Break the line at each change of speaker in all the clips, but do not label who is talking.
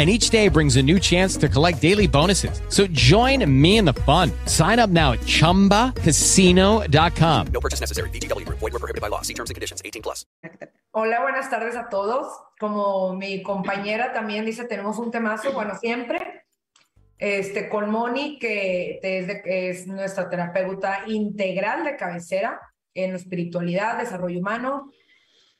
and each day brings a new chance to collect daily bonuses. So join me in the fun. Sign up now at ChumbaCasino.com.
No purchase necessary. BGW. Void were prohibited by law. See terms and conditions. 18 plus.
Hola, buenas tardes a todos. Como mi compañera también dice, tenemos un temazo, bueno, siempre, este, con Moni, que desde que es nuestra terapeuta integral de cabecera en espiritualidad, desarrollo humano.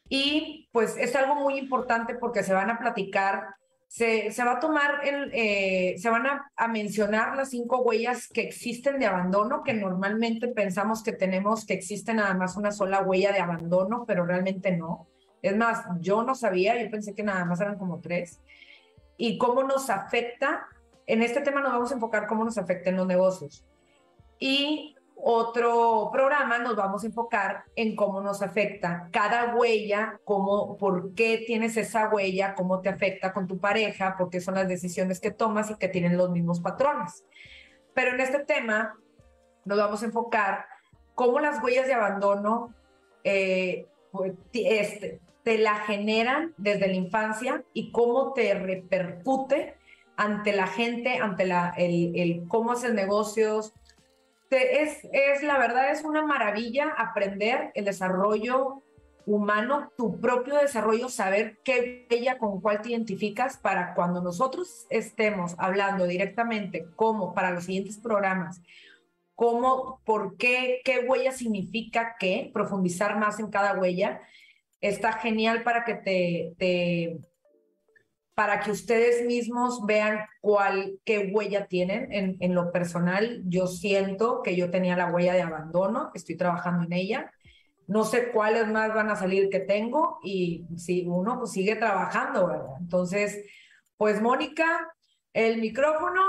Y pues es algo muy importante porque se van a platicar se, se, va a tomar, el, eh, se van a, mencionar las cinco huellas que existen de abandono, que normalmente pensamos que tenemos, que existe nada más una sola huella de abandono, pero realmente no. Es más, yo no sabía, yo pensé que nada más eran como tres. Y cómo nos afecta, en este tema nos vamos a enfocar cómo nos afecta en los negocios. Y otro programa nos vamos a enfocar en cómo nos afecta cada huella, cómo, por qué tienes esa huella, cómo te afecta con tu pareja, por qué son las decisiones que tomas y que tienen los mismos patrones. Pero en este tema nos vamos a enfocar cómo las huellas de abandono eh, pues, este, te la generan desde la infancia y cómo te repercute ante la gente, ante la, el, el cómo haces negocios, es, es, la verdad, es una maravilla aprender el desarrollo humano, tu propio desarrollo, saber qué ella con cuál te identificas para cuando nosotros estemos hablando directamente, como para los siguientes programas, cómo, por qué, qué huella significa qué, profundizar más en cada huella, está genial para que te, te para que ustedes mismos vean cuál, qué huella tienen. En, en, lo personal, yo siento que yo tenía la huella de abandono, estoy trabajando en ella. No sé cuáles más van a salir que tengo y si uno pues, sigue trabajando, ¿verdad? Entonces, pues Mónica, el micrófono,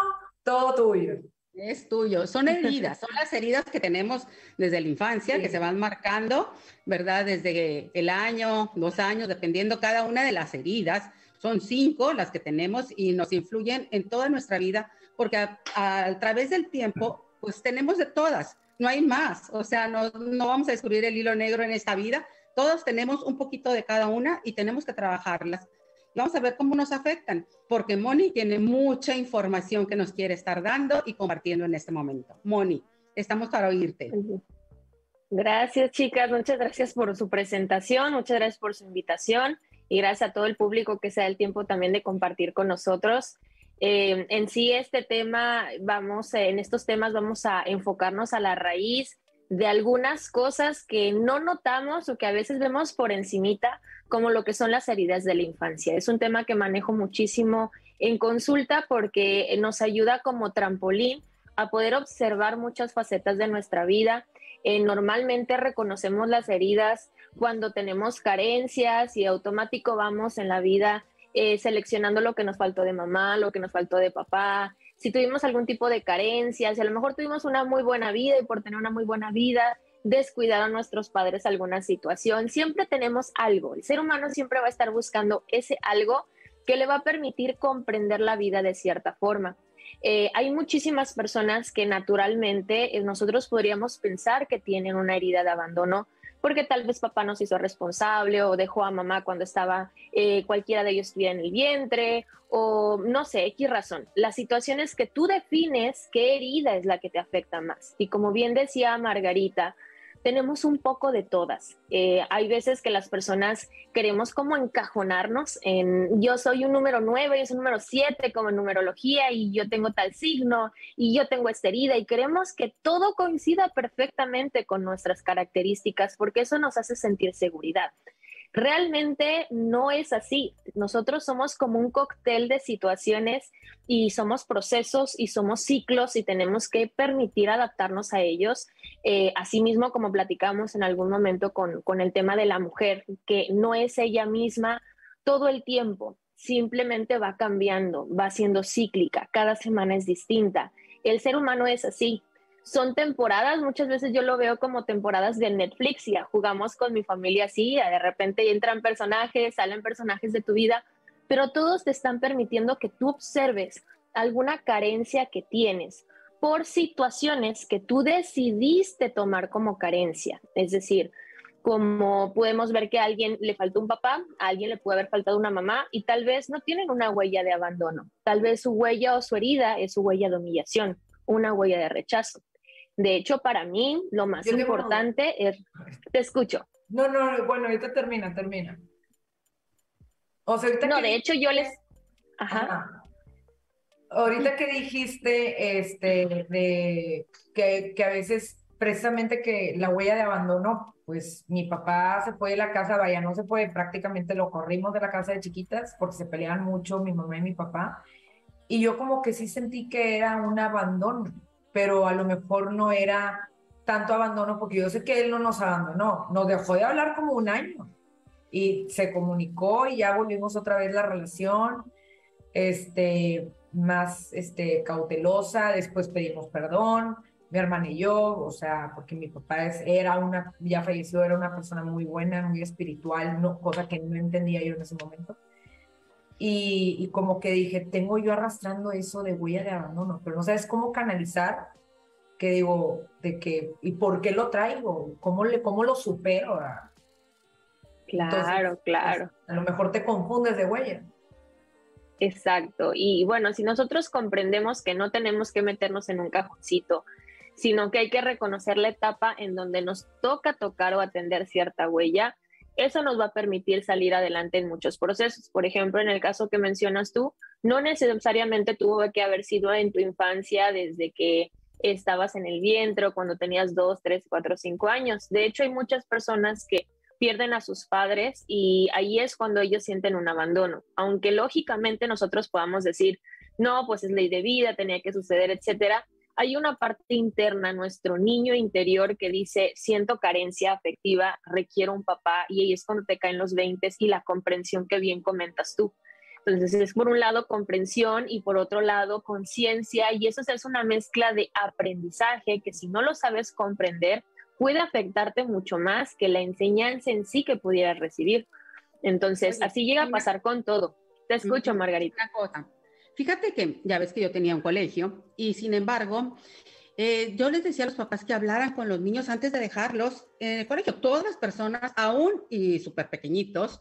todo tuyo.
Es tuyo, son heridas, son las heridas que tenemos desde la infancia, sí. que se van marcando, ¿verdad? Desde el año, dos años, dependiendo cada una de las heridas son cinco las que tenemos y nos influyen en toda nuestra vida, porque a, través del tiempo, pues tenemos de todas, no hay más, o sea, no, no vamos a descubrir el hilo negro en esta vida, todos tenemos un poquito de cada una y tenemos que trabajarlas. Vamos a ver cómo nos afectan, porque Moni tiene mucha información que nos quiere estar dando y compartiendo en este momento. Moni, estamos para oírte.
Gracias, chicas. Muchas gracias por su presentación. Muchas gracias por su invitación y gracias a todo el público que se da el tiempo también de compartir con nosotros. Eh, en sí, este tema, vamos, en estos temas vamos a enfocarnos a la raíz de algunas cosas que no notamos o que a veces vemos por encimita, como lo que son las heridas de la infancia. Es un tema que manejo muchísimo en consulta porque nos ayuda como trampolín a poder observar muchas facetas de nuestra vida. Eh, normalmente reconocemos las heridas cuando tenemos carencias y automático vamos en la vida eh, seleccionando lo que nos faltó de mamá, lo que nos faltó de papá, si tuvimos algún tipo de carencias, si a lo mejor tuvimos una muy buena vida y por tener una muy buena vida descuidaron nuestros padres alguna situación. Siempre tenemos algo. El ser humano siempre va a estar buscando ese algo que le va a permitir comprender la vida de cierta forma. Eh, hay muchísimas personas que naturalmente eh, nosotros podríamos pensar que tienen una herida de abandono porque tal vez papá no se hizo responsable o dejó a mamá cuando estaba eh, cualquiera de ellos estuviera en el vientre o no sé, X razón. La situación es que tú defines qué herida es la que te afecta más. Y como bien decía Margarita, tenemos un poco de todas. Eh, hay veces que las personas queremos como encajonarnos en yo soy un número 9, yo soy un número 7 como en numerología y yo tengo tal signo y yo tengo esta herida y queremos que todo coincida perfectamente con nuestras características porque eso nos hace sentir seguridad. Realmente no es así. Nosotros somos como un cóctel de situaciones y somos procesos y somos ciclos y tenemos que permitir adaptarnos a ellos. Eh, asimismo, como platicamos en algún momento con, con el tema de la mujer, que no es ella misma todo el tiempo, simplemente va cambiando, va siendo cíclica, cada semana es distinta. El ser humano es así, son temporadas, muchas veces yo lo veo como temporadas de Netflix, ya jugamos con mi familia así, de repente entran personajes, salen personajes de tu vida, pero todos te están permitiendo que tú observes alguna carencia que tienes por situaciones que tú decidiste tomar como carencia. Es decir, como podemos ver que a alguien le faltó un papá, a alguien le puede haber faltado una mamá y tal vez no tienen una huella de abandono. Tal vez su huella o su herida es su huella de humillación, una huella de rechazo. De hecho, para mí, lo más importante es... Te escucho.
No, no, bueno, ahorita termina, termina.
O sea, no, de hecho, yo les... Ajá.
Ahorita que dijiste, este, de que, que a veces precisamente que la huella de abandono, pues mi papá se fue de la casa, vaya, no se fue, prácticamente lo corrimos de la casa de chiquitas porque se peleaban mucho mi mamá y mi papá. Y yo como que sí sentí que era un abandono pero a lo mejor no era tanto abandono, porque yo sé que él no nos abandonó, nos dejó de hablar como un año y se comunicó y ya volvimos otra vez la relación, este, más este, cautelosa, después pedimos perdón, mi hermana y yo, o sea, porque mi papá es, era una, ya falleció, era una persona muy buena, muy espiritual, no, cosa que no entendía yo en ese momento. Y, como que dije, tengo yo arrastrando eso de huella de abandono, pero no sabes cómo canalizar, que digo, de que, ¿y por qué lo traigo? ¿Cómo, le, cómo lo supero?
Claro, claro.
Pues, a lo mejor te confundes de huella.
Exacto. Y bueno, si nosotros comprendemos que no tenemos que meternos en un cajoncito, sino que hay que reconocer la etapa en donde nos toca tocar o atender cierta huella, eso nos va a permitir salir adelante en muchos procesos. Por ejemplo, en el caso que mencionas tú, no necesariamente tuvo que haber sido en tu infancia desde que estabas en el vientre o cuando tenías dos, tres, cuatro, cinco años. De hecho, hay muchas personas que pierden a sus padres y ahí es cuando ellos sienten un abandono. Aunque lógicamente nosotros podamos decir, no, pues es ley de vida, tenía que suceder, etcétera hay una parte interna, nuestro niño interior que dice, siento carencia afectiva, requiero un papá, y ahí es cuando te caen los 20 y la comprensión que bien comentas tú. Entonces es por un lado comprensión y por otro lado conciencia, y eso es una mezcla de aprendizaje que si no lo sabes comprender, puede afectarte mucho más que la enseñanza en sí que pudieras recibir. Entonces, así llega a pasar con todo. Te escucho, Margarita.
Fíjate que ya ves que yo tenía un colegio y sin embargo, eh, yo les decía a los papás que hablaran con los niños antes de dejarlos en el colegio. Todas las personas, aún y súper pequeñitos,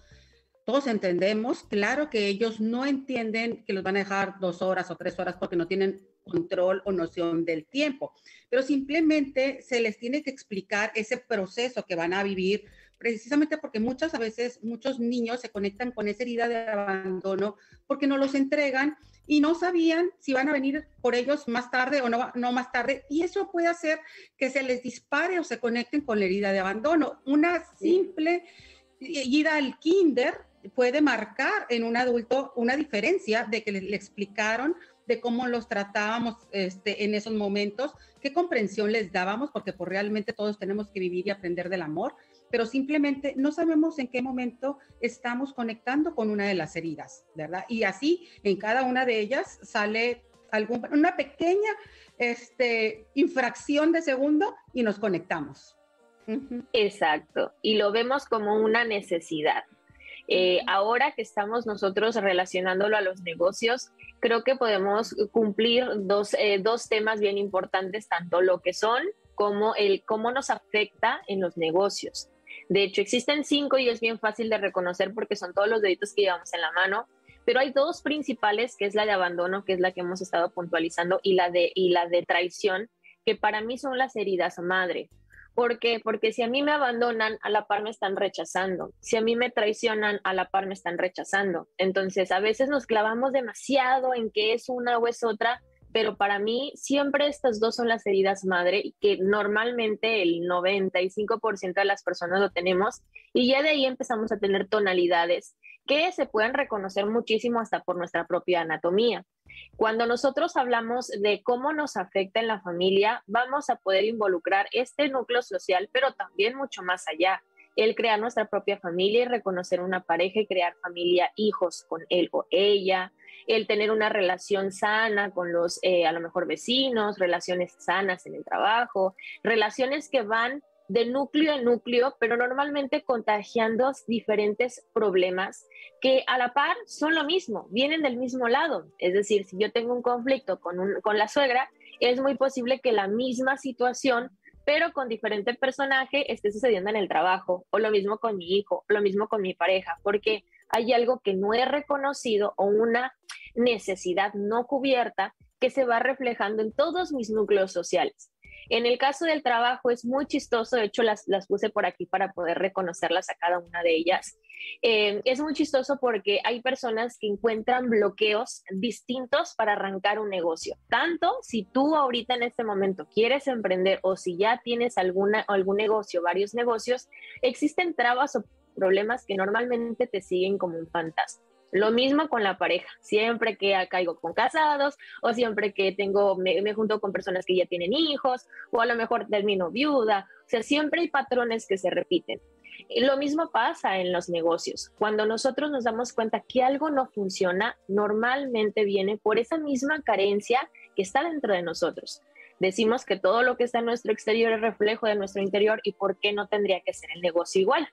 todos entendemos, claro que ellos no entienden que los van a dejar dos horas o tres horas porque no tienen control o noción del tiempo, pero simplemente se les tiene que explicar ese proceso que van a vivir precisamente porque muchas a veces muchos niños se conectan con esa herida de abandono porque no los entregan y no sabían si van a venir por ellos más tarde o no, no más tarde. Y eso puede hacer que se les dispare o se conecten con la herida de abandono. Una simple ida al kinder puede marcar en un adulto una diferencia de que le, explicaron de cómo los tratábamos este, en esos momentos, qué comprensión les dábamos, porque pues realmente todos tenemos que vivir y aprender del amor, pero simplemente no sabemos en qué momento estamos conectando con una de las heridas, ¿verdad? Y así en cada una de ellas sale algún, una pequeña este, infracción de segundo y nos conectamos.
Exacto, y lo vemos como una necesidad. Eh, ahora que estamos nosotros relacionándolo a los negocios, creo que podemos cumplir dos, eh, dos temas bien importantes, tanto lo que son como el cómo nos afecta en los negocios. De hecho, existen cinco y es bien fácil de reconocer porque son todos los deditos que llevamos en la mano, pero hay dos principales, que es la de abandono, que es la que hemos estado puntualizando, y la de, y la de traición, que para mí son las heridas madre. ¿Por qué? Porque si a mí me abandonan, a la par me están rechazando. Si a mí me traicionan, a la par me están rechazando. Entonces, a veces nos clavamos demasiado en que es una o es otra, pero para mí siempre estas dos son las heridas madre y que normalmente el 95% de las personas lo tenemos y ya de ahí empezamos a tener tonalidades que se pueden reconocer muchísimo hasta por nuestra propia anatomía. Cuando nosotros hablamos de cómo nos afecta en la familia, vamos a poder involucrar este núcleo social, pero también mucho más allá. El crear nuestra propia familia y reconocer una pareja y crear familia, hijos con él o ella, el tener una relación sana con los, eh, a lo mejor, vecinos, relaciones sanas en el trabajo, relaciones que van de núcleo en núcleo, pero normalmente contagiando diferentes problemas que a la par son lo mismo, vienen del mismo lado. Es decir, si yo tengo un conflicto con, un, con la suegra, es muy posible que la misma situación, pero con diferente personaje, esté sucediendo en el trabajo, o lo mismo con mi hijo, lo mismo con mi pareja, porque hay algo que no he reconocido o una necesidad no cubierta que se va reflejando en todos mis núcleos sociales. En el caso del trabajo es muy chistoso, de hecho las, las puse por aquí para poder reconocerlas a cada una de ellas. Eh, es muy chistoso porque hay personas que encuentran bloqueos distintos para arrancar un negocio. Tanto si tú ahorita en este momento quieres emprender o si ya tienes alguna, algún negocio, varios negocios, existen trabas o problemas que normalmente te siguen como un fantasma. Lo mismo con la pareja. Siempre que caigo con casados o siempre que tengo, me, junto con personas que ya tienen hijos o a lo mejor termino viuda. O sea, siempre hay patrones que se repiten. Lo mismo pasa en los negocios. Cuando nosotros nos damos cuenta que algo no funciona, normalmente viene por esa misma carencia que está dentro de nosotros. Decimos que todo lo que está en nuestro exterior es reflejo de nuestro interior y por qué no tendría que ser el negocio igual.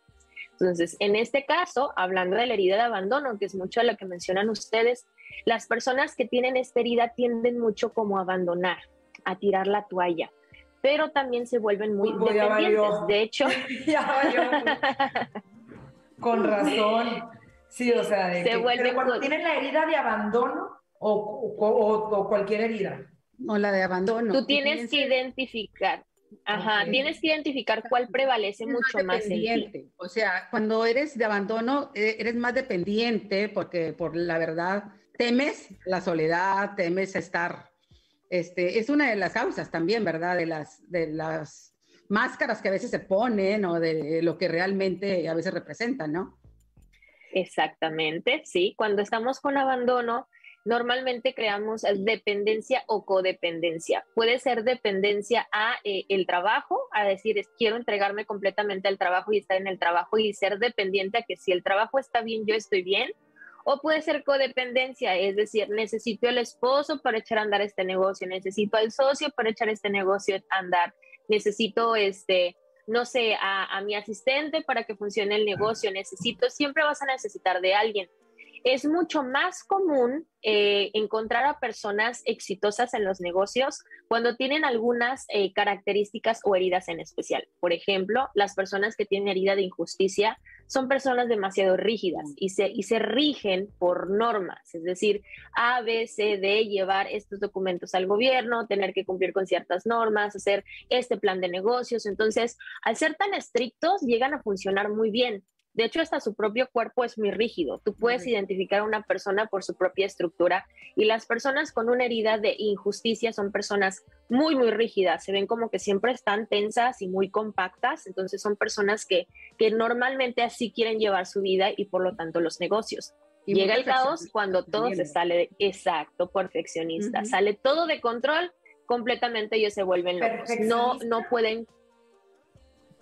Entonces, en este caso, hablando de la herida de abandono, que es mucho de lo que mencionan ustedes, las personas que tienen esta herida tienden mucho como a abandonar, a tirar la toalla, pero también se vuelven muy dependientes. De hecho,
con razón. Sí, o sea, de se que, cuando tienen la herida de abandono o, o, cualquier herida.
O la de abandono.
Tú tienes que identificar Ajá, tienes que identificar cuál prevalece mucho más,
en O sea, cuando eres de abandono, e, eres más dependiente porque por la verdad temes la soledad, temes estar, este, es una de las causas también, ¿verdad? De las, de las máscaras que a veces se ponen o de lo que realmente a veces representan, ¿no?
Exactamente, sí. Cuando estamos con abandono, normalmente creamos dependencia o codependencia. Puede ser dependencia a eh, el trabajo, a decir, quiero entregarme completamente al trabajo y estar en el trabajo y ser dependiente a que si el trabajo está bien, yo estoy bien. O puede ser codependencia, es decir, necesito el esposo para echar a andar este negocio, necesito al socio para echar este negocio a andar, necesito este, no sé, a, a mi asistente para que funcione el negocio, necesito, siempre vas a necesitar de alguien es mucho más común eh, encontrar a personas exitosas en los negocios cuando tienen algunas eh, características o heridas en especial. Por ejemplo, las personas que tienen herida de injusticia son personas demasiado rígidas y se, y se rigen por normas, es decir, A, B, C, D, llevar estos documentos al gobierno, tener que cumplir con ciertas normas, hacer este plan de negocios. Entonces, al ser tan estrictos, llegan a funcionar muy bien, de hecho, hasta su propio cuerpo es muy rígido. Tú puedes identificar a una persona por su propia estructura y las personas con una herida de injusticia son personas muy, muy rígidas. Se ven como que siempre están tensas y muy compactas. Entonces son personas que, que normalmente así quieren llevar su vida y por lo tanto los negocios. Llega el caos cuando todo se sale de, exacto, perfeccionista. Sale todo de control, completamente ellos se vuelven locos. No, no pueden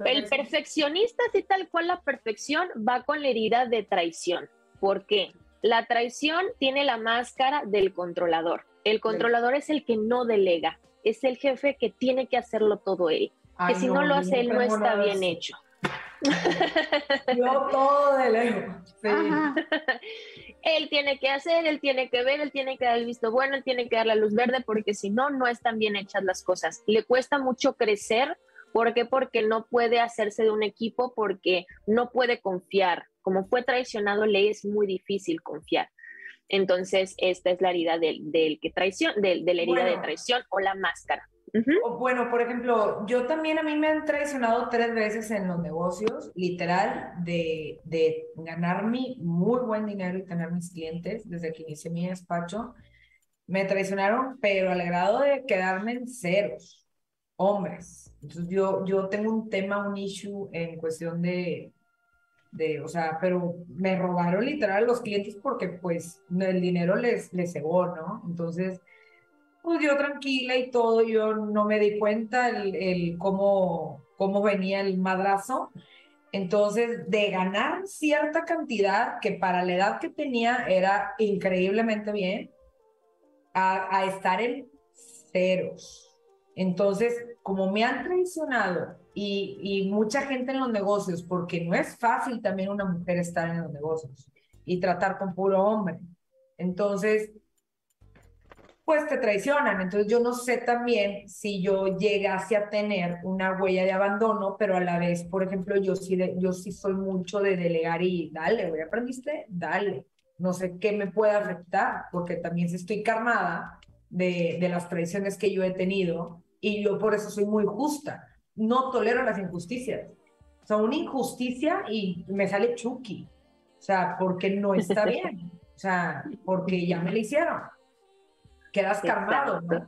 el perfeccionista, así tal cual la perfección, va con la herida de traición. ¿Por qué? La traición tiene la máscara del controlador. El controlador es el que no delega, es el jefe que tiene que hacerlo todo él. que si no, lo hace él, no está bien hecho.
Yo todo delego.
él tiene que hacer, él tiene que ver, él tiene que dar el visto bueno, él tiene que dar la luz verde, porque si no, no están bien hechas las cosas. Le cuesta mucho crecer ¿Por qué? Porque no puede hacerse de un equipo, porque no puede confiar. Como fue traicionado, le es muy difícil confiar. Entonces, esta es la herida del, que traición, del, de la herida de traición o la máscara.
Bueno, por ejemplo, yo también a mí me han traicionado tres veces en los negocios, literal, de, de ganarme muy buen dinero y tener mis clientes desde que inicié mi despacho. Me traicionaron, pero al grado de quedarme en ceros, hombres. Entonces yo, yo tengo un tema, un issue en cuestión de, de, o sea, pero me robaron literal los clientes porque pues el dinero les, les cegó, ¿no? Entonces pues yo tranquila y todo, yo no me di cuenta el, el cómo, cómo venía el madrazo. Entonces, de ganar cierta cantidad, que para la edad que tenía era increíblemente bien, a, a estar en ceros. Entonces, como me han traicionado y, mucha gente en los negocios, porque no es fácil también una mujer estar en los negocios y tratar con puro hombre. Entonces, pues te traicionan. Entonces yo no sé también si yo llegase a tener una huella de abandono, pero a la vez, por ejemplo, yo sí, yo sí soy mucho de delegar y dale, güey, aprendiste, dale. No sé qué me puede afectar, porque también estoy karmada de, de las traiciones que yo he tenido y yo por eso soy muy justa. No tolero las injusticias. O sea, una injusticia y me sale chuki. O sea, porque no está bien. O sea, porque ya me la hicieron quedas calmado, ¿no?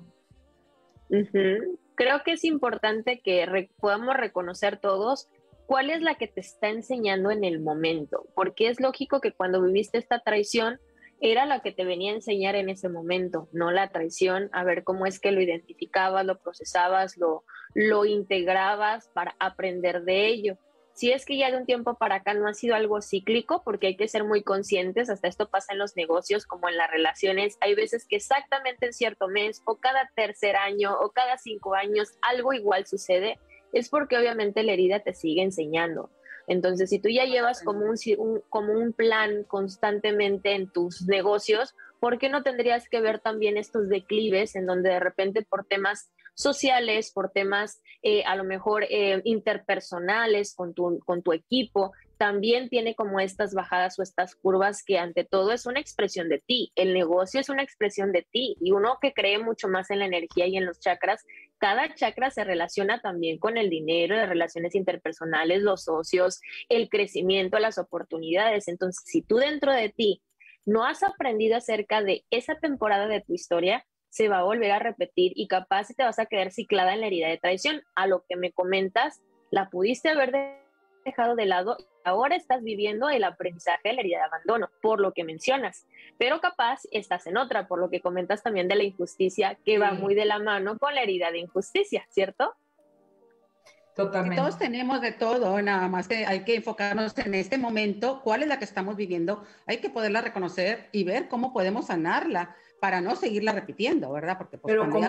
Creo que es importante que podamos reconocer todos cuál es la que te está enseñando en el momento, porque es lógico que cuando viviste esta traición era la que te venía a enseñar en ese momento, no la traición, a ver cómo es que lo identificabas, lo procesabas, lo, lo integrabas para aprender de ello si es que ya de un tiempo para acá no ha sido algo cíclico, porque hay que ser muy conscientes, hasta esto pasa en los negocios como en las relaciones, hay veces que exactamente en cierto mes o cada tercer año o cada cinco años algo igual sucede, es porque obviamente la herida te sigue enseñando. Entonces, si tú ya llevas como un, un, como un plan constantemente en tus negocios, ¿por qué no tendrías que ver también estos declives en donde de repente por temas sociales, por temas eh, a lo mejor eh, interpersonales con tu, con tu equipo, también tiene como estas bajadas o estas curvas que ante todo es una expresión de ti. El negocio es una expresión de ti y uno que cree mucho más en la energía y en los chakras, cada chakra se relaciona también con el dinero, las relaciones interpersonales, los socios, el crecimiento, las oportunidades. Entonces, si tú dentro de ti no has aprendido acerca de esa temporada de tu historia, se va a volver a repetir y capaz te vas a quedar ciclada en la herida de traición. A lo que me comentas, la pudiste haber dejado de lado, ahora estás viviendo el aprendizaje de la herida de abandono, por lo que mencionas, pero capaz estás en otra, por lo que comentas también de la injusticia, que va muy de la mano con la herida de injusticia, ¿cierto?
Totalmente. todos tenemos de todo, nada más que hay que enfocarnos en este momento, cuál es la que estamos viviendo, hay que poderla reconocer y ver cómo podemos sanarla para no seguirla repitiendo, ¿verdad?
Porque pues, Pero ¿cómo,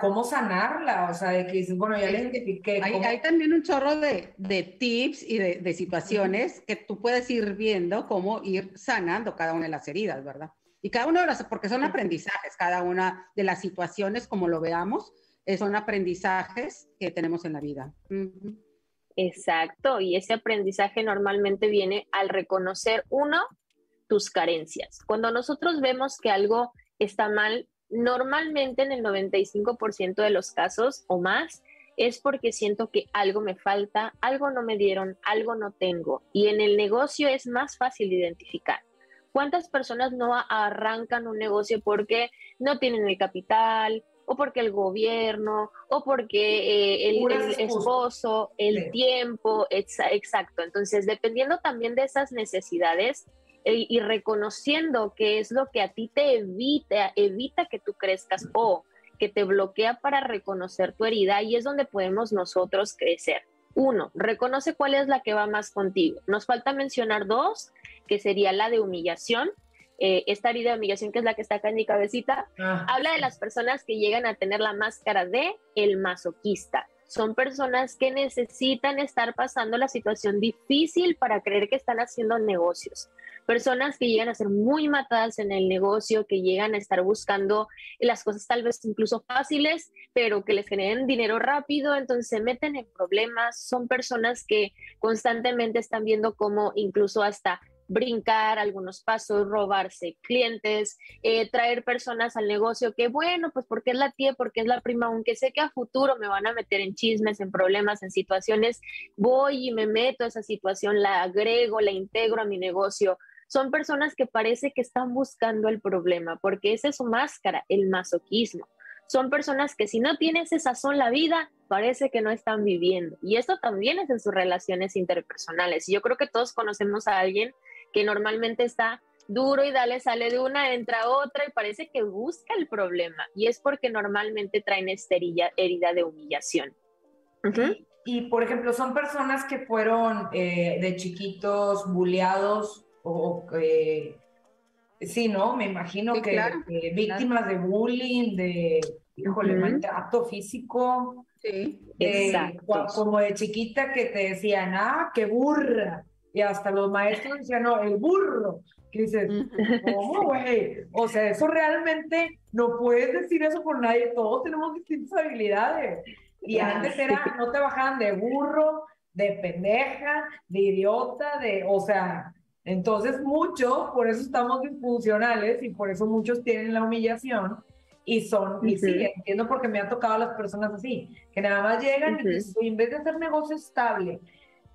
¿cómo sanarla? O sea, de que bueno, ya le identifiqué.
Hay, hay, también un chorro de, de tips y de, de situaciones que tú puedes ir viendo cómo ir sanando cada una de las heridas, ¿verdad? Y cada una de las, porque son aprendizajes, cada una de las situaciones, como lo veamos, eh, son aprendizajes que tenemos en la vida.
Exacto, y ese aprendizaje normalmente viene al reconocer, uno, tus carencias. Cuando nosotros vemos que algo está mal, normalmente en el 95% de los casos o más, es porque siento que algo me falta, algo no me dieron, algo no tengo. Y en el negocio es más fácil identificar. ¿Cuántas personas no arrancan un negocio porque no tienen el capital, o porque el gobierno, o porque eh, el, esposo, el tiempo, exacto. Entonces, dependiendo también de esas necesidades, y reconociendo que es lo que a ti te evita, evita que tú crezcas o que te bloquea para reconocer tu herida, y es donde podemos nosotros crecer. Uno, reconoce cuál es la que va más contigo. Nos falta mencionar dos, que sería la de humillación. Eh, esta herida de humillación, que es la que está acá en mi cabecita, ah, habla de las personas que llegan a tener la máscara de el masoquista. Son personas que necesitan estar pasando la situación difícil para creer que están haciendo negocios. Personas que llegan a ser muy matadas en el negocio, que llegan a estar buscando las cosas tal vez incluso fáciles, pero que les generen dinero rápido, entonces se meten en problemas, son personas que constantemente están viendo cómo incluso hasta brincar algunos pasos, robarse clientes, eh, traer personas al negocio que, bueno, pues porque es la tía, porque es la prima, aunque sé que a futuro me van a meter en chismes, en problemas, en situaciones, voy y me meto a esa situación, la agrego, la integro a mi negocio. Son personas que parece que están buscando el problema, porque esa es su máscara, el masoquismo. Son personas que si no tienes esa son la vida, parece que no están viviendo. Y esto también es en sus relaciones interpersonales. Yo creo que todos conocemos a alguien que normalmente está duro y dale, sale de una, entra otra y parece que busca el problema. Y es porque normalmente traen esta herida, de humillación.
y, por ejemplo, son personas que fueron eh, de chiquitos bulleados o eh, sí, ¿no? Me imagino que, víctimas de bullying, de, híjole, maltrato físico.
Sí,
exacto. Como de chiquita que te decían, ah, qué burra y hasta los maestros decían, no, el burro. Que dices, ¿cómo, güey? O sea, eso realmente no puedes decir eso por nadie, todos tenemos distintas habilidades. Y antes era, no te bajaban de burro, de pendeja, de idiota, de, o sea, entonces muchos, por eso estamos disfuncionales y por eso muchos tienen la humillación y son, y sí, entiendo porque me han tocado a las personas así, que nada más llegan y en vez de hacer negocio estable,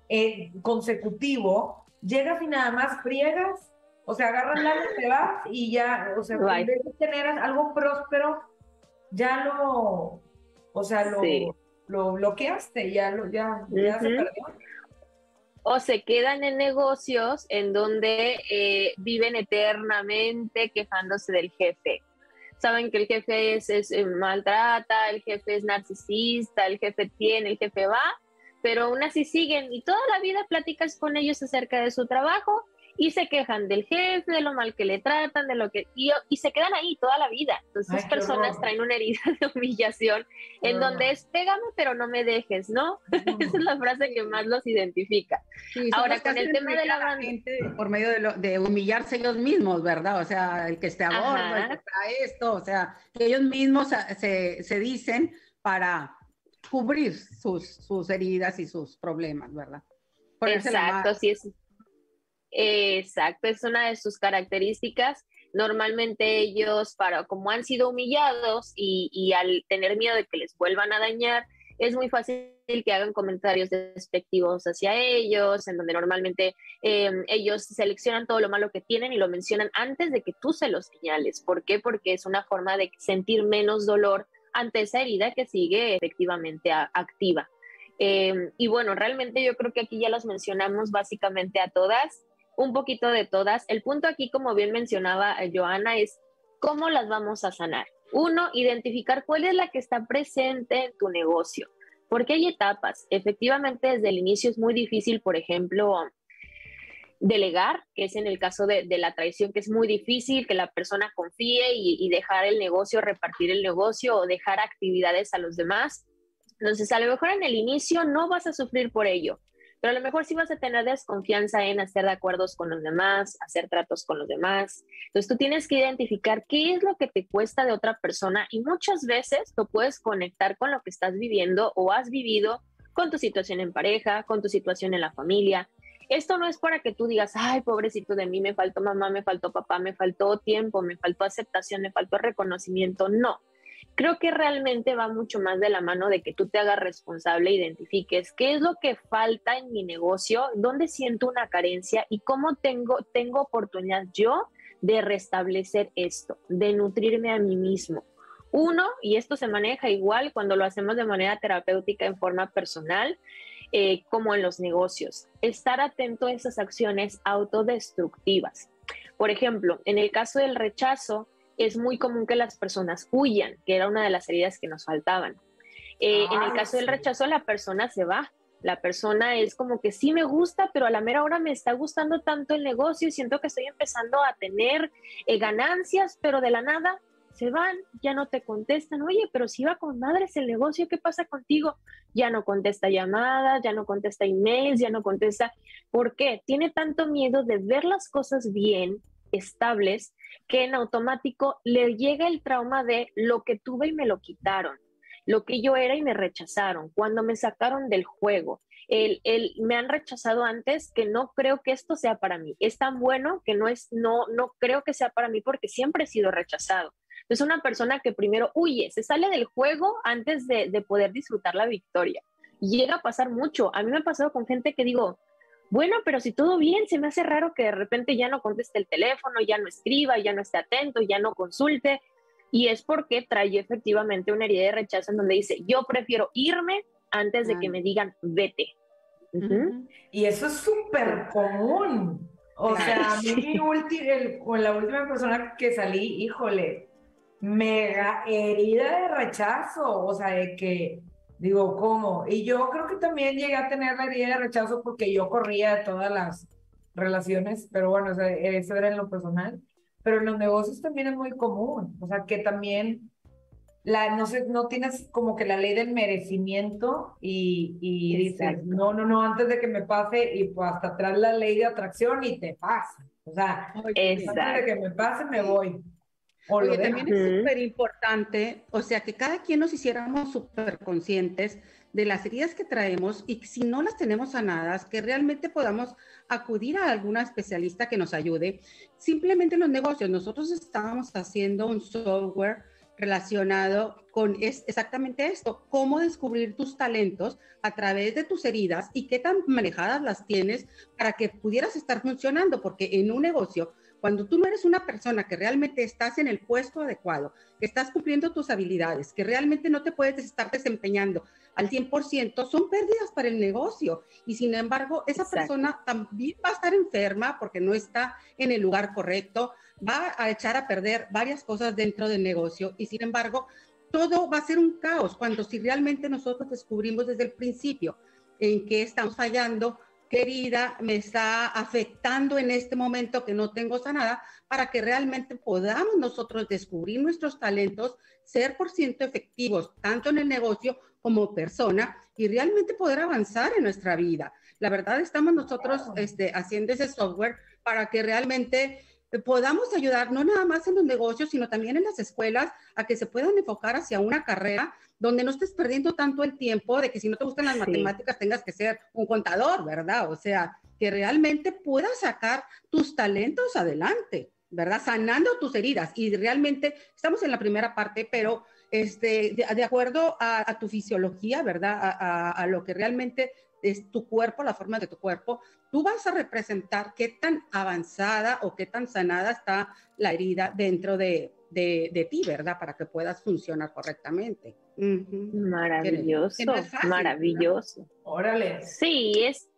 eh, consecutivo, llegas y nada más friegas, o sea, agarras la y te vas y ya, o sea, en vez de tener algo próspero, ya lo, o sea, lo, lo bloqueaste, ya, lo, ya, ya se perdió.
O se quedan en negocios en donde eh, viven eternamente quejándose del jefe. Saben que el jefe es, es eh, maltrata, el jefe es narcisista, el jefe tiene, el jefe va, pero aún así siguen y toda la vida platicas con ellos acerca de su trabajo y se quejan del jefe, de lo mal que le tratan, de lo que y, y se quedan ahí toda la vida. Entonces esas personas traen una herida de humillación en donde es pégame pero no me dejes, ¿no? Esa es la frase que más los identifica. Ahora con el tema de la,
gente por medio de, de, humillarse ellos mismos, ¿verdad? O sea, el que esté a bordo, el que trae esto, o sea, que ellos mismos se, se dicen para cubrir sus, sus heridas y sus problemas, ¿verdad?
exacto, sí es. Exacto, es una de sus características. Normalmente ellos, para como han sido humillados y, y al tener miedo de que les vuelvan a dañar, es muy fácil que hagan comentarios despectivos hacia ellos, en donde normalmente em, ellos seleccionan todo lo malo que tienen y lo mencionan antes de que tú se los señales. ¿Por qué? Porque es una forma de sentir menos dolor ante esa herida que sigue efectivamente activa. Em, y bueno, realmente yo creo que aquí ya las mencionamos básicamente a todas, un poquito de todas. El punto aquí, como bien mencionaba eh, Joana, es cómo las vamos a sanar. Uno, identificar cuál es la que está presente en tu negocio, porque hay etapas. Efectivamente, desde el inicio es muy difícil, por ejemplo, delegar, que es en el caso de, la traición, que es muy difícil que la persona confíe y, dejar el negocio, repartir el negocio o dejar actividades a los demás. Entonces, a lo mejor en el inicio no vas a sufrir por ello, pero a lo mejor sí vas a tener desconfianza en hacer de acuerdos con los demás, hacer tratos con los demás. Entonces, tú tienes que identificar qué es lo que te cuesta de otra persona y muchas veces lo puedes conectar con lo que estás viviendo o has vivido con tu situación en pareja, con tu situación en la familia, esto no es para que tú digas, ay, pobrecito de mí, me faltó mamá, me faltó papá, me faltó tiempo, me faltó aceptación, me faltó reconocimiento. No. Creo que realmente va mucho más de la mano de que tú te hagas responsable, identifiques qué es lo que falta en mi negocio, dónde siento una carencia y cómo tengo, tengo oportunidad yo de restablecer esto, de nutrirme a mí mismo. Uno, y esto se maneja igual cuando lo hacemos de manera terapéutica en forma personal, eh, como en los negocios. Estar atento a esas acciones autodestructivas. Por ejemplo, en el caso del rechazo, es muy común que las personas huyan, que era una de las heridas que nos faltaban. Eh, en el ah, caso del rechazo, la persona se va. La persona es como que sí me gusta, pero a la mera hora me está gustando tanto el negocio y siento que estoy empezando a tener eh, ganancias, pero de la nada se van, ya no te contestan, oye, pero si iba con madres el negocio, ¿qué pasa contigo? Ya no contesta llamadas, ya no contesta emails, ya no contesta. ¿Por qué? Tiene tanto miedo de ver las cosas bien, estables, que en automático le llega el trauma de lo que tuve y me lo quitaron, lo que yo era y me rechazaron, cuando me sacaron del juego. el, el, me han rechazado antes que no creo que esto sea para mí. Es tan bueno que no es, no, no creo que sea para mí porque siempre he sido rechazado. Es una persona que primero huye, se sale del juego antes de, de poder disfrutar la victoria. Llega a pasar mucho. A mí me ha pasado con gente que digo, bueno, pero si todo bien, se me hace raro que de repente ya no conteste el teléfono, ya no escriba, ya no esté atento, ya no consulte. Y es porque trae efectivamente una herida de rechazo en donde dice, yo prefiero irme antes de que me digan, vete.
Y eso es súper común. O sea, a mí con la última persona que salí, híjole, mega herida de rechazo. O sea, de que Digo, ¿cómo? Y yo creo que también llegué a tener la herida de rechazo porque yo corría de todas las relaciones, pero bueno, eso era en lo personal. Pero en los negocios también es muy común, o sea, que también la, no, sé, no tienes como que la ley del merecimiento y, y dices, no, no, no, antes de que me pase y pues hasta atrás la ley de atracción y te pasa. O sea, antes de que me pase me voy.
Oye, también es súper importante, o sea, que cada quien nos hiciéramos súper conscientes de las heridas que traemos y si no las tenemos sanadas, que realmente podamos acudir a alguna especialista que nos ayude. Simplemente en los negocios, nosotros estábamos haciendo un software relacionado con es exactamente esto, cómo descubrir tus talentos a través de tus heridas y qué tan manejadas las tienes para que pudieras estar funcionando, porque en un negocio cuando tú no eres una persona que realmente estás en el puesto adecuado, que estás cumpliendo tus habilidades, que realmente no te puedes estar desempeñando al 100%, son pérdidas para el negocio. Y sin embargo, esa persona también va a estar enferma porque no está en el lugar correcto, va a echar a perder varias cosas dentro del negocio y sin embargo, todo va a ser un caos cuando si realmente nosotros descubrimos desde el principio en qué estamos fallando, querida, me está afectando en este momento que no tengo sanada, para que realmente podamos nosotros descubrir nuestros talentos, ser por ciento efectivos, tanto en el negocio como persona, y realmente poder avanzar en nuestra vida. La verdad, estamos nosotros este, haciendo ese software para que realmente podamos ayudar no nada más en los negocios, sino también en las escuelas a que se puedan enfocar hacia una carrera donde no estés perdiendo tanto el tiempo de que si no te gustan las matemáticas tengas que ser un contador, ¿verdad? O sea, que realmente puedas sacar tus talentos adelante, ¿verdad? Sanando tus heridas. Y realmente estamos en la primera parte, pero este, de, acuerdo a, tu fisiología, ¿verdad? a lo que realmente es tu cuerpo, la forma de tu cuerpo, tú vas a representar qué tan avanzada o qué tan sanada está la herida dentro de, de, ti, ¿verdad? Para que puedas funcionar correctamente.
Maravilloso, maravilloso.
Órale.
Sí, es,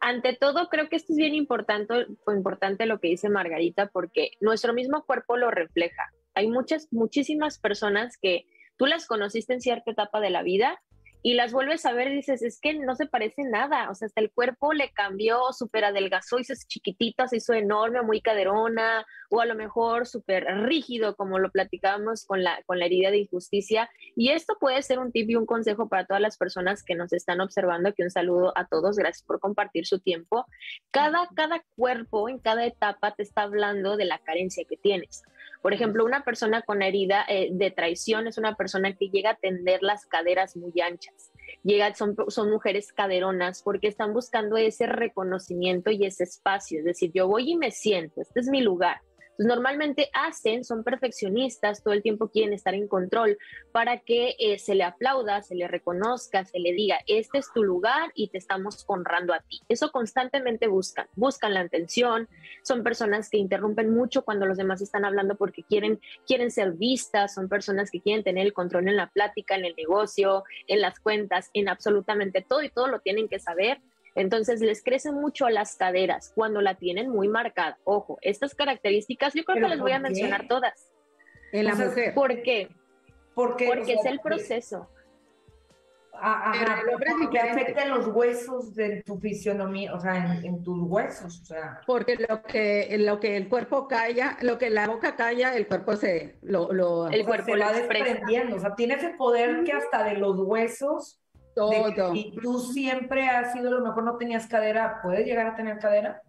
ante todo, creo que esto es bien importante, importante lo que dice Margarita, porque nuestro mismo cuerpo lo refleja. Hay muchas, muchísimas personas que tú las conociste en cierta etapa de la vida y las vuelves a ver y dices, es que no se parece nada, o sea, hasta el cuerpo le cambió, súper adelgazó, hizo chiquitita, se hizo enorme, muy caderona, o a lo mejor súper rígido, como lo platicábamos con la, con la herida de injusticia. Y esto puede ser un tip y un consejo para todas las personas que nos están observando, que un saludo a todos, gracias por compartir su tiempo. Cada, cada cuerpo en cada etapa te está hablando de la carencia que tienes. Por ejemplo, una persona con herida eh, de traición es una persona que llega a tender las caderas muy anchas. Llega, son, son mujeres caderonas porque están buscando ese reconocimiento y ese espacio. Es decir, yo voy y me siento, este es mi lugar normalmente hacen, son perfeccionistas, todo el tiempo quieren estar en control para que eh, se le aplauda, se le reconozca, se le diga, este es tu lugar y te estamos honrando a ti. Eso constantemente buscan, buscan la atención, son personas que interrumpen mucho cuando los demás están hablando porque quieren, quieren ser vistas, son personas que quieren tener el control en la plática, en el negocio, en las cuentas, en absolutamente todo y todo lo tienen que saber entonces les crecen mucho las caderas cuando la tienen muy marcada. Ojo, estas características yo creo que les voy a mencionar todas.
En la mujer.
¿Por qué? Porque, porque es el proceso.
Ah, ajá, porque afecta los huesos de tu fisionomía, o sea, en, tus huesos, o sea.
Porque lo que, lo que el cuerpo calla, lo que la boca calla, el cuerpo se lo, lo
el cuerpo
va desprendiendo, o sea, tienes el poder que hasta de los huesos
todo.
y tú siempre has sido, a lo mejor no tenías cadera, ¿puedes llegar a tener cadera?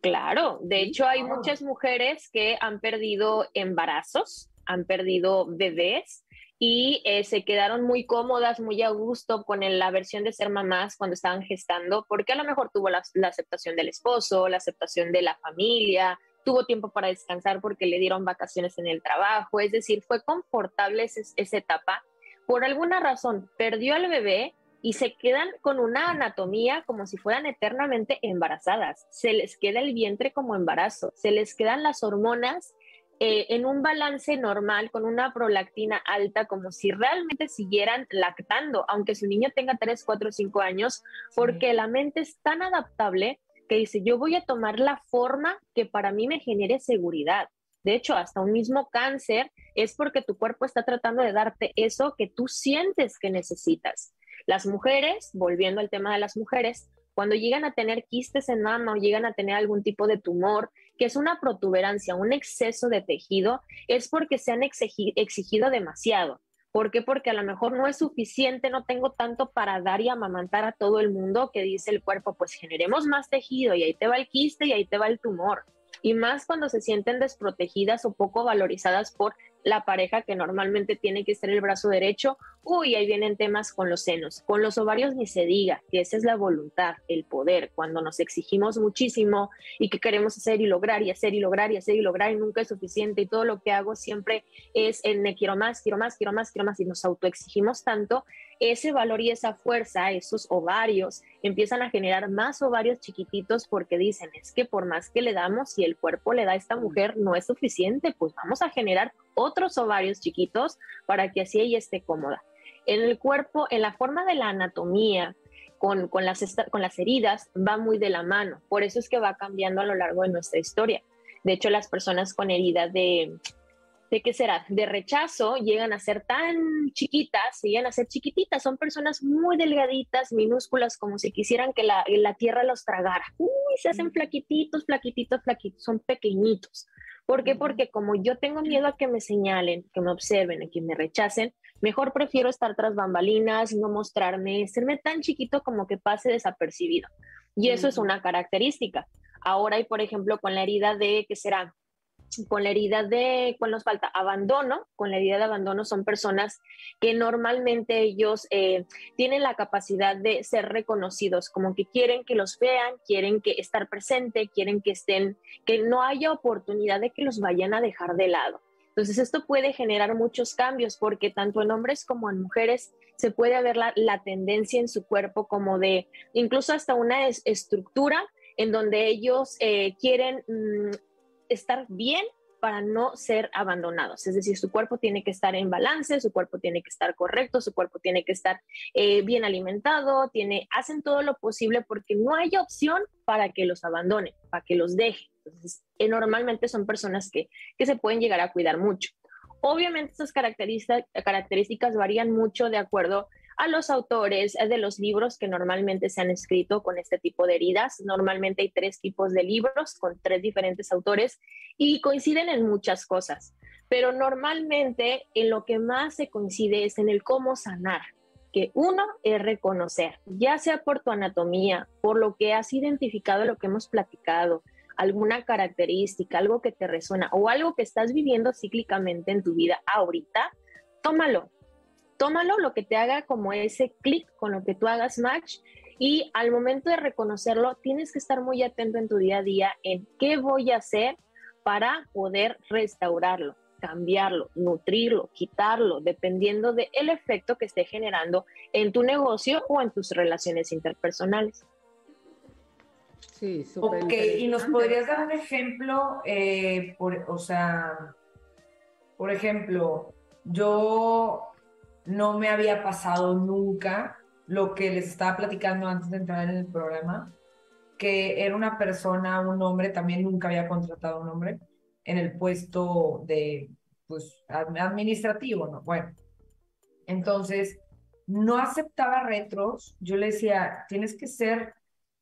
Claro, de hecho hay muchas mujeres que han perdido embarazos, han perdido bebés y eh, se quedaron muy cómodas, muy a gusto con la versión de ser mamás cuando estaban gestando, porque a lo mejor tuvo la, aceptación del esposo, la aceptación de la familia, tuvo tiempo para descansar porque le dieron vacaciones en el trabajo, es decir, fue confortable esa etapa. Por alguna razón, perdió al bebé y se quedan con una anatomía como si fueran eternamente embarazadas. Se les queda el vientre como embarazo, se les quedan las hormonas eh, en un balance normal con una prolactina alta, como si realmente siguieran lactando, aunque su niño tenga 3, 4, 5 años, porque la mente es tan adaptable que dice, yo voy a tomar la forma que para mí me genere seguridad. De hecho, hasta un mismo cáncer es porque tu cuerpo está tratando de darte eso que tú sientes que necesitas. Las mujeres, volviendo al tema de las mujeres, cuando llegan a tener quistes en mama o llegan a tener algún tipo de tumor, que es una protuberancia, un exceso de tejido, es porque se han exigido demasiado. ¿Por qué? Porque a lo mejor no es suficiente, no tengo tanto para dar y amamantar a todo el mundo que dice el cuerpo, pues generemos más tejido y ahí te va el quiste y ahí te va el tumor. Y más cuando se sienten desprotegidas o poco valorizadas por la pareja que normalmente tiene que ser el brazo derecho, uy, ahí vienen temas con los senos. Con los ovarios ni se diga, que esa es la voluntad, el poder, cuando nos exigimos muchísimo y que queremos hacer y lograr y hacer y lograr y hacer y lograr y nunca es suficiente y todo lo que hago siempre es en me quiero más, quiero más, quiero más, quiero más y nos autoexigimos tanto, ese valor y esa fuerza, esos ovarios, empiezan a generar más ovarios chiquititos porque dicen, es que por más que le damos, si el cuerpo le da a esta mujer no es suficiente, pues vamos a generar otros ovarios chiquitos para que así ella esté cómoda. En el cuerpo, en la forma de la anatomía, con, con, las, con las heridas, va muy de la mano. Por eso es que va cambiando a lo largo de nuestra historia. De hecho, las personas con heridas de, ¿de qué será? De rechazo, llegan a ser tan chiquitas, llegan a ser chiquititas, son personas muy delgaditas, minúsculas, como si quisieran que la, la tierra los tragara. Uy, se hacen flaquititos, flaquititos, flaquitos, son pequeñitos. ¿Por qué? Porque como yo tengo miedo a que me señalen, que me observen, a que me rechacen, mejor prefiero estar tras bambalinas, no mostrarme, serme tan chiquito como que pase desapercibido. Y eso es una característica. Ahora, hay, por ejemplo, con la herida de, ¿qué será? Con la herida de, ¿cuál nos falta? Abandono, con la herida de abandono son personas que normalmente ellos eh, tienen la capacidad de ser reconocidos, como que quieren que los vean, quieren que estar presente, quieren que estén, que no haya oportunidad de que los vayan a dejar de lado. Entonces esto puede generar muchos cambios porque tanto en hombres como en mujeres se puede ver la, tendencia en su cuerpo como de incluso hasta una estructura en donde ellos eh, quieren mm, estar bien para no ser abandonados. Es decir, su cuerpo tiene que estar en balance, su cuerpo tiene que estar correcto, su cuerpo tiene que estar eh, bien alimentado, tiene, hacen todo lo posible porque no hay opción para que los abandone, para que los deje. Entonces, eh, normalmente son personas que, que se pueden llegar a cuidar mucho. Obviamente estas características, características varían mucho de acuerdo a los autores de los libros que normalmente se han escrito con este tipo de heridas. Normalmente hay tres tipos de libros con tres diferentes autores y coinciden en muchas cosas, pero normalmente en lo que más se coincide es en el cómo sanar, que uno es reconocer, ya sea por tu anatomía, por lo que has identificado, lo que hemos platicado, alguna característica, algo que te resuena o algo que estás viviendo cíclicamente en tu vida ahorita, tómalo, tómalo, lo que te haga como ese clic con lo que tú hagas match y al momento de reconocerlo tienes que estar muy atento en tu día a día en qué voy a hacer para poder restaurarlo, cambiarlo, nutrirlo, quitarlo, dependiendo del el efecto que esté generando en tu negocio o en tus relaciones interpersonales.
Sí, súper. Ok, y nos podrías dar un ejemplo, eh, por, o sea, por ejemplo, yo no me había pasado nunca lo que les estaba platicando antes de entrar en el programa, que era una persona, un hombre, también nunca había contratado a un hombre en el puesto de, pues, administrativo, ¿no? Bueno, entonces, no aceptaba retros, yo le decía, tienes que ser,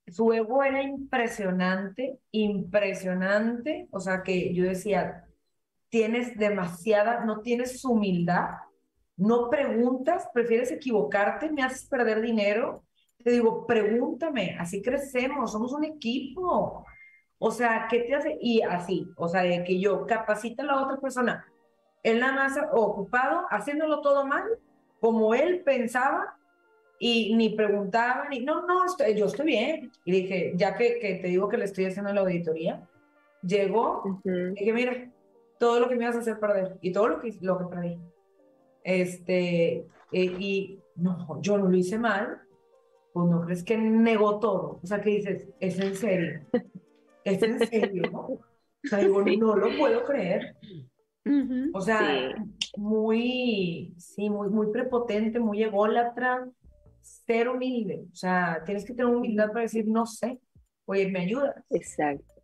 su ego era impresionante, impresionante, o sea que yo decía, tienes demasiada, no tienes humildad no preguntas, prefieres equivocarte, me haces perder dinero. Te digo, pregúntame, así crecemos, somos un equipo. O sea, ¿qué te hace? Y así, o sea, de que yo capacita a la otra persona. él nada más ocupado, haciéndolo todo mal, como él pensaba, y ni preguntaba, ni, no, no, estoy, yo estoy bien. Y dije, ya que, que te digo que le estoy haciendo la auditoría, llegó,
Ujú.
dije, mira, todo lo que me ibas a hacer perder, y todo lo que, lo que perdí. Este, eh, y no, yo no lo hice mal, pues no crees que negó todo. O sea, que dices, ¿es en serio? ¿Es en serio? O sea, digo,
Sí.
no lo puedo creer. O sea, muy, sí, muy, muy prepotente, muy ególatra, ser humilde. O sea, tienes que tener humildad para decir, no sé, oye, ¿me ayudas?
Exacto.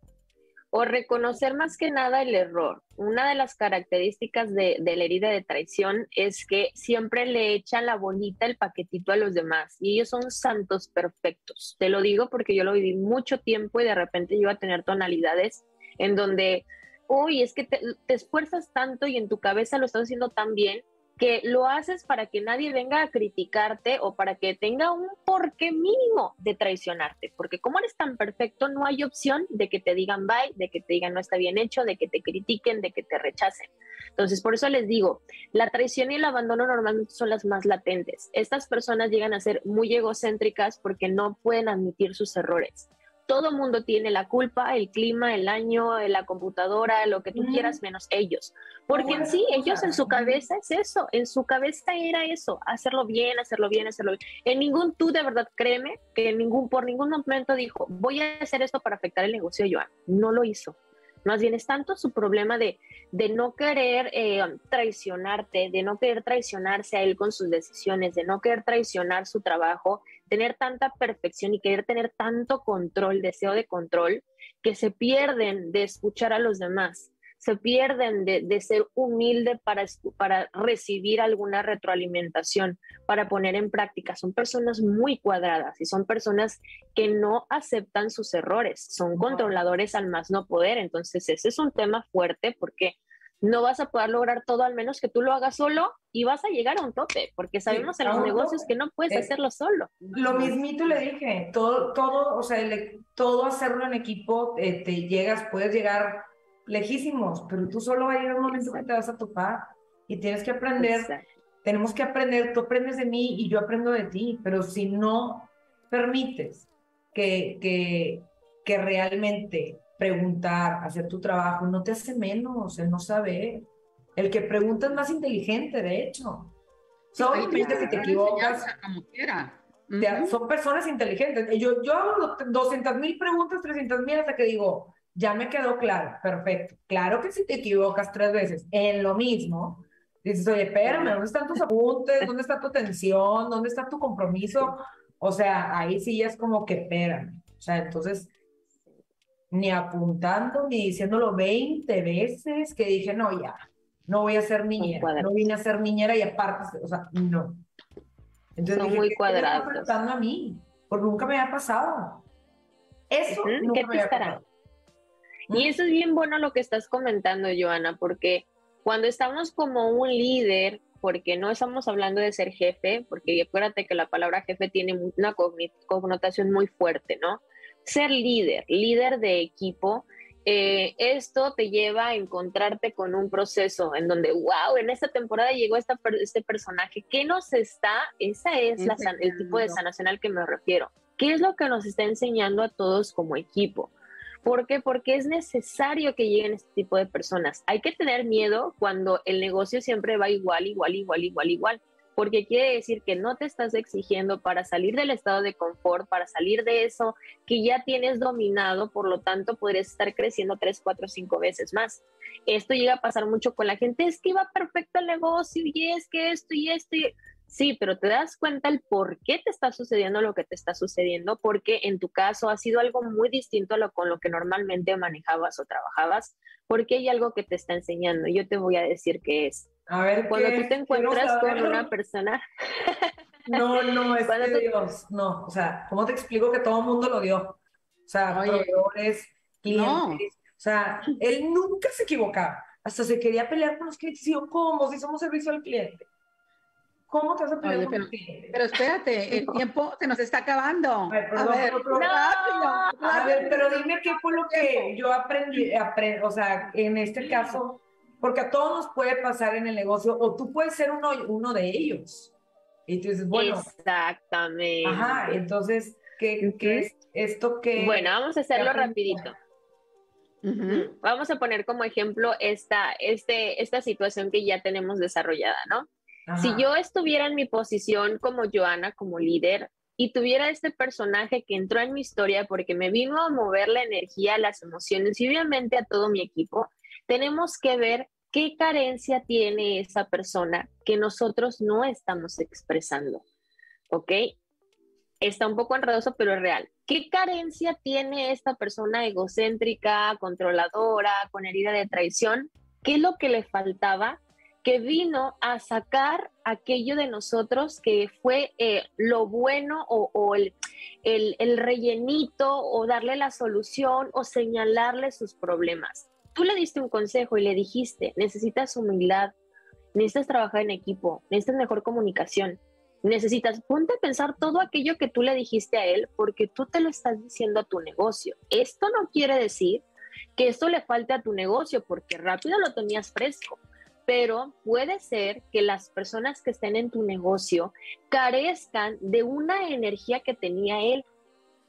O reconocer más que nada el error. Una de las características de, la herida de traición es que siempre le echan la bolita, el paquetito a los demás y ellos son santos perfectos. Te lo digo porque yo lo viví mucho tiempo y de repente yo iba a tener tonalidades en donde, uy, es que te, te esfuerzas tanto y en tu cabeza lo estás haciendo tan bien que lo haces para que nadie venga a criticarte o para que tenga un porqué mínimo de traicionarte, porque como eres tan perfecto, no hay opción de que te digan bye, de que te digan no está bien hecho, de que te critiquen, de que te rechacen. Entonces, por eso les digo, la traición y el abandono normalmente son las más latentes. Estas personas llegan a ser muy egocéntricas porque no pueden admitir sus errores. Todo mundo tiene la culpa, el clima, el año, la computadora, lo que tú quieras, menos ellos. Porque en sí, ellos en su cabeza es eso, en su cabeza era eso, hacerlo bien, hacerlo bien, hacerlo bien. En ningún tú, de verdad, créeme, que en ningún, por ningún momento dijo, voy a hacer esto para afectar el negocio de Joan. No lo hizo. Más bien es tanto su problema de, de no querer eh, traicionarte, de no querer traicionarse a él con sus decisiones, de no querer traicionar su trabajo, tener tanta perfección y querer tener tanto control, deseo de control, que se pierden de escuchar a los demás se pierden de, de ser humilde para, para recibir alguna retroalimentación, para poner en práctica. Son personas muy cuadradas y son personas que no aceptan sus errores, son controladores al más no poder. Entonces, ese es un tema fuerte porque no vas a poder lograr todo al menos que tú lo hagas solo y vas a llegar a un tope, porque sabemos en
a
los negocios
tope.
que no puedes
Eh,
hacerlo solo.
Lo mismito le dije, todo, todo, o sea, el- todo hacerlo en equipo, eh, te llegas, puedes llegar lejísimos, pero tú solo va a llegar un momento que te vas a topar y tienes que aprender,
Exacto.
tenemos que aprender, tú aprendes de mí y yo aprendo de ti, pero si no permites que, que, que realmente preguntar, hacer tu trabajo, no te hace menos el no saber. El que pregunta es más inteligente, de hecho. So,
Oye,
obviamente, si te equivocas,
como quiera.
te-
Ujú.
son personas inteligentes. Yo, yo hago 200 mil preguntas, 300 mil hasta que digo, ya me quedó claro, perfecto. Claro que si te equivocas tres veces en lo mismo, dices, oye, espérame, ¿dónde están tus apuntes? ¿Dónde está tu atención? ¿Dónde está tu compromiso? O sea, ahí sí ya es como que espérame. O sea, entonces, ni apuntando, ni diciéndolo 20 veces, que dije, no, ya, no voy a ser niñera, no vine a ser niñera y aparte, o sea, no. Entonces
Son
dije,
muy
¿qué- qué me está
cuadrados.
afectando a mí? Porque nunca me había pasado. Eso nunca
¿qué
me
te
había pasado.
Y eso es bien bueno lo que estás comentando, Joana, porque cuando estamos como un líder, porque no estamos hablando de ser jefe, porque acuérdate que la palabra jefe tiene una connotación muy fuerte, ¿no? Ser líder, líder de equipo, eh, esto te lleva a encontrarte con un proceso en donde, wow, en esta temporada llegó esta este personaje, ¿qué nos está? Esa es la el tipo de sanación al que me refiero. ¿Qué es lo que nos está enseñando a todos como equipo? ¿Por qué? Porque es necesario que lleguen este tipo de personas. Hay que tener miedo cuando el negocio siempre va igual, igual, igual, igual, igual. Porque quiere decir que no te estás exigiendo para salir del estado de confort, para salir de eso que ya tienes dominado, por lo tanto podrías estar creciendo tres, cuatro, cinco veces más. Esto llega a pasar mucho con la gente, es que iba perfecto el negocio y es que esto y esto y... Sí, pero te das cuenta el por qué te está sucediendo lo que te está sucediendo, porque en tu caso ha sido algo muy distinto a lo con lo que normalmente manejabas o trabajabas, porque hay algo que te está enseñando. Yo te voy a decir qué es.
A ver,
Cuando
¿qué
tú te encuentras con una persona,
No, no, es que
tú-
Dios, no. O sea, ¿cómo te explico que todo el mundo lo dio? O sea,
Oye,
proveedores, clientes.
no.
O sea, él nunca se equivocaba. Hasta se quería pelear con los clientes. Y yo, ¿cómo? Si somos servicio al cliente. ¿Cómo te vas a pelear
Oye,
con
pero, espérate, el tiempo se nos está acabando.
Ay, perdón,
a ver,
otro-
rápido,
A ver,
rápido.
pero dime qué fue lo que yo aprendí, apre- o sea, en este caso, porque a todos nos puede pasar en el negocio, o tú puedes ser uno, uno de ellos. Y tú dices, bueno.
Exactamente.
Ajá, entonces, ¿qué, qué es esto que...
Bueno, vamos a hacerlo rapidito. Vamos a poner como ejemplo esta, este, esta situación que ya tenemos desarrollada, ¿no? Si yo estuviera en mi posición como Joana, como líder, y tuviera este personaje que entró en mi historia porque me vino a mover la energía, las emociones y obviamente a todo mi equipo, tenemos que ver qué carencia tiene esa persona que nosotros no estamos expresando. ¿Ok? Está un poco enredoso, pero es real. ¿Qué carencia tiene esta persona egocéntrica, controladora, con herida de traición? ¿Qué es lo que le faltaba que vino a sacar aquello de nosotros que fue eh, lo bueno o, el, el, rellenito o darle la solución o señalarle sus problemas. Tú le diste un consejo y le dijiste, necesitas humildad, necesitas trabajar en equipo, necesitas mejor comunicación, necesitas, ponte a pensar todo aquello que tú le dijiste a él porque tú te lo estás diciendo a tu negocio. Esto no quiere decir que esto le falte a tu negocio porque rápido lo tenías fresco pero puede ser que las personas que estén en tu negocio carezcan de una energía que tenía él.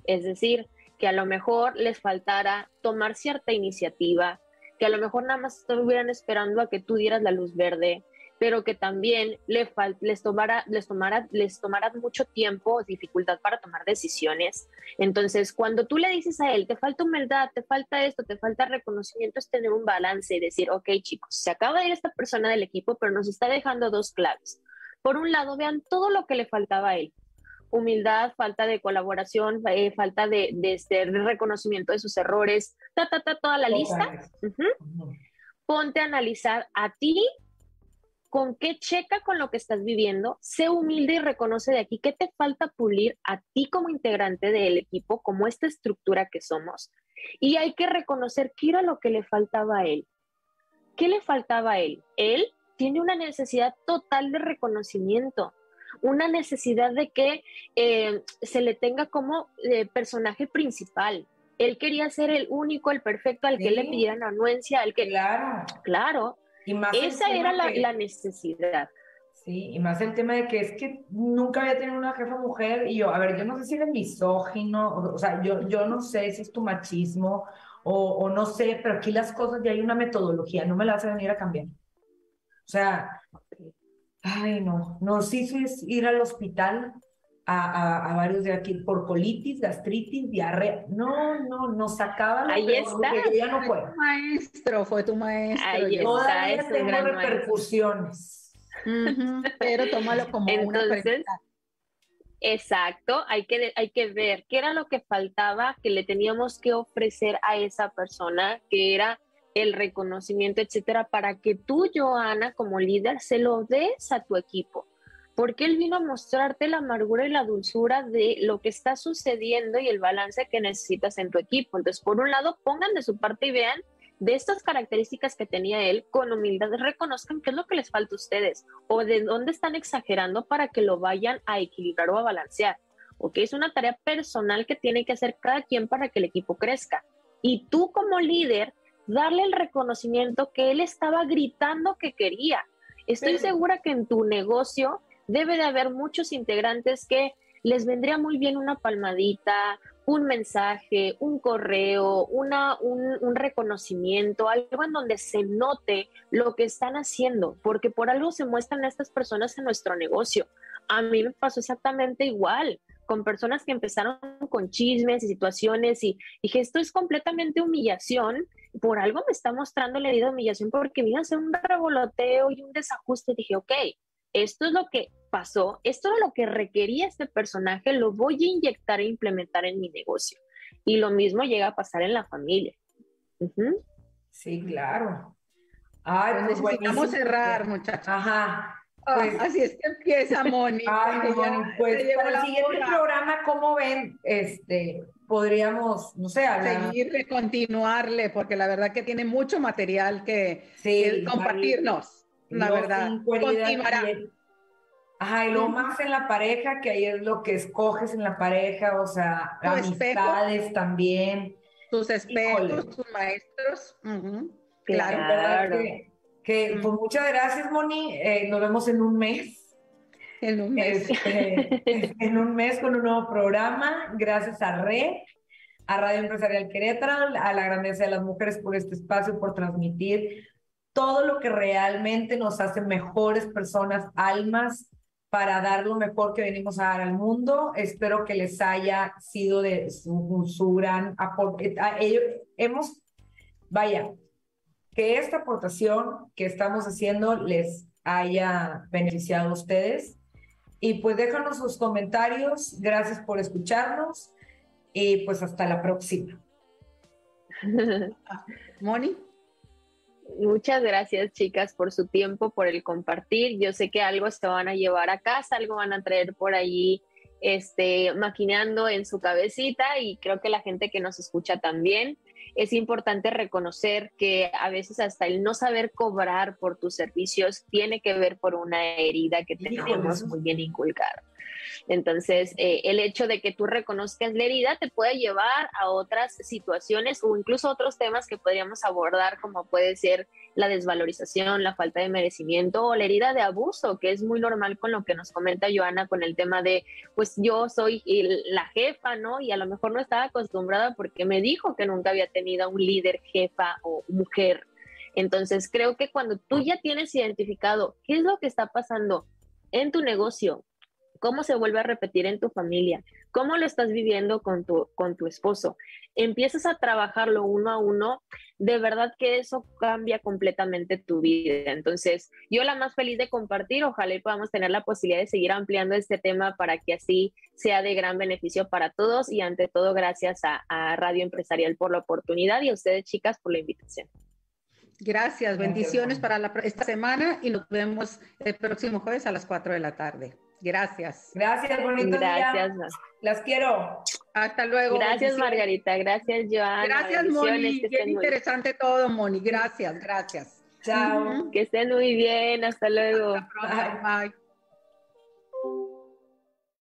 Es decir, que a lo mejor les faltara tomar cierta iniciativa, que a lo mejor nada más estuvieran esperando a que tú dieras la luz verde, pero que también les, les, tomara, les, tomara, les tomara mucho tiempo, dificultad para tomar decisiones. Entonces, cuando tú le dices a él, te falta humildad, te falta esto, te falta reconocimiento, es tener un balance y decir, ok chicos, se acaba de ir esta persona del equipo, pero nos está dejando dos claves. Por un lado, vean todo lo que le faltaba a él. Humildad, falta de colaboración, eh, falta de, de, este, reconocimiento de sus errores, ta, ta, ta, toda la lista. Ponte a analizar a ti con qué checa con lo que estás viviendo, sé humilde y reconoce de aquí qué te falta pulir a ti como integrante del equipo, como esta estructura que somos. Y hay que reconocer qué era lo que le faltaba a él. ¿Qué le faltaba a él? Él tiene una necesidad total de reconocimiento, una necesidad de que eh, se le tenga como eh, personaje principal. Él quería ser el único, el perfecto, al que le pidieran anuencia, al que...
Claro.
Claro. Esa era la, necesidad.
Sí, y más el tema de que es que nunca había tenido una jefa mujer y yo, a ver, yo no sé si eres misógino, o, sea, yo, yo no sé si es tu machismo o, o, no sé, pero aquí las cosas ya hay una metodología, no me la vas a venir a cambiar. O sea, ay, no, nos hizo ir al hospital a, a, varios de aquí por colitis, gastritis, diarrea. No, no, nos sacaba
Ahí está.
ya no fue.
maestro, fue tu maestro.
Ahí
Todavía está, tengo repercusiones.
pero tómalo como
Entonces, una Exacto, hay que, hay que ver qué era lo que faltaba que le teníamos que ofrecer a esa persona, que era el reconocimiento, etcétera, para que tú, Joana, como líder, se lo des a tu equipo porque Él vino a mostrarte la amargura y la dulzura de lo que está sucediendo y el balance que necesitas en tu equipo. Entonces, por un lado, pongan de su parte y vean de estas características que tenía Él con humildad, reconozcan qué es lo que les falta a ustedes o de dónde están exagerando para que lo vayan a equilibrar o a balancear. ¿Ok? Es una tarea personal que tiene que hacer cada quien para que el equipo crezca. Y tú como líder, darle el reconocimiento que Él estaba gritando que quería. Estoy segura que en tu negocio debe de haber muchos integrantes que les vendría muy bien una palmadita, un mensaje, un correo, una, un, reconocimiento, algo en donde se note lo que están haciendo, porque por algo se muestran estas personas en nuestro negocio. A mí me pasó exactamente igual con personas que empezaron con chismes y situaciones y dije, esto es completamente humillación, por algo me está mostrando la herida de humillación porque vino a hacer un revoloteo y un desajuste y dije, ok, esto es lo que pasó, esto es lo que requería este personaje, lo voy a inyectar e implementar en mi negocio. Y lo mismo llega a pasar en la familia.
Sí, claro.
Ay, pues necesitamos cerrar, muchachos.
Ajá.
Ah, pues así es que empieza, Moni.
Ay, pues para el siguiente programa, ¿cómo ven? Este, podríamos, no sé,
hablar. Seguirle, continuarle, porque la verdad que tiene mucho material que, compartirnos la verdad. Continuará.
Ajá, y lo más en la pareja, que ahí es lo que escoges en la pareja, o sea, amistades también.
Tus espejos, tus maestros.
Claro. Que pues muchas gracias, Moni. Eh, nos vemos en un mes.
En un mes.
Este, en un mes con un nuevo programa. Gracias a Red, a Radio Empresarial Querétaro, a la grandeza de las mujeres por este espacio, por transmitir todo lo que realmente nos hace mejores personas, almas, para dar lo mejor que venimos a dar al mundo. Espero que les haya sido de su, gran aporte. Hemos, vaya, que esta aportación que estamos haciendo les haya beneficiado a ustedes. Y pues déjanos sus comentarios. Gracias por escucharnos. Y pues hasta la próxima.
Moni.
Muchas gracias, chicas, por su tiempo, por el compartir. Yo sé que algo se van a llevar a casa, algo van a traer por allí, este, maquinando en su cabecita y creo que la gente que nos escucha también. Es importante reconocer que a veces hasta el no saber cobrar por tus servicios tiene que ver por una herida que tenemos muy bien inculcada. Entonces, eh, el hecho de que tú reconozcas la herida te puede llevar a otras situaciones o incluso otros temas que podríamos abordar, como puede ser la desvalorización, la falta de merecimiento o la herida de abuso, que es muy normal con lo que nos comenta Joana con el tema de, pues yo soy la jefa, ¿no? Y a lo mejor no estaba acostumbrada porque me dijo que nunca había tenido un líder jefa o mujer. Entonces, creo que cuando tú ya tienes identificado qué es lo que está pasando en tu negocio, cómo se vuelve a repetir en tu familia, cómo lo estás viviendo con tu, con tu esposo. Empiezas a trabajarlo uno a uno, de verdad que eso cambia completamente tu vida. Entonces, yo la más feliz de compartir, ojalá y podamos tener la posibilidad de seguir ampliando este tema para que así sea de gran beneficio para todos y ante todo gracias a, Radio Empresarial por la oportunidad y a ustedes chicas por la invitación.
Gracias, bendiciones para esta semana y nos vemos el próximo jueves a las 4 de la tarde. Gracias.
Gracias, bonito
Gracias.
Las quiero.
Hasta luego.
Gracias, Margarita. Gracias, Joana.
Gracias, Moni. Bien interesante todo, Moni. Gracias, gracias.
Chao.
Que estén muy bien. Hasta luego.
Hasta Bye.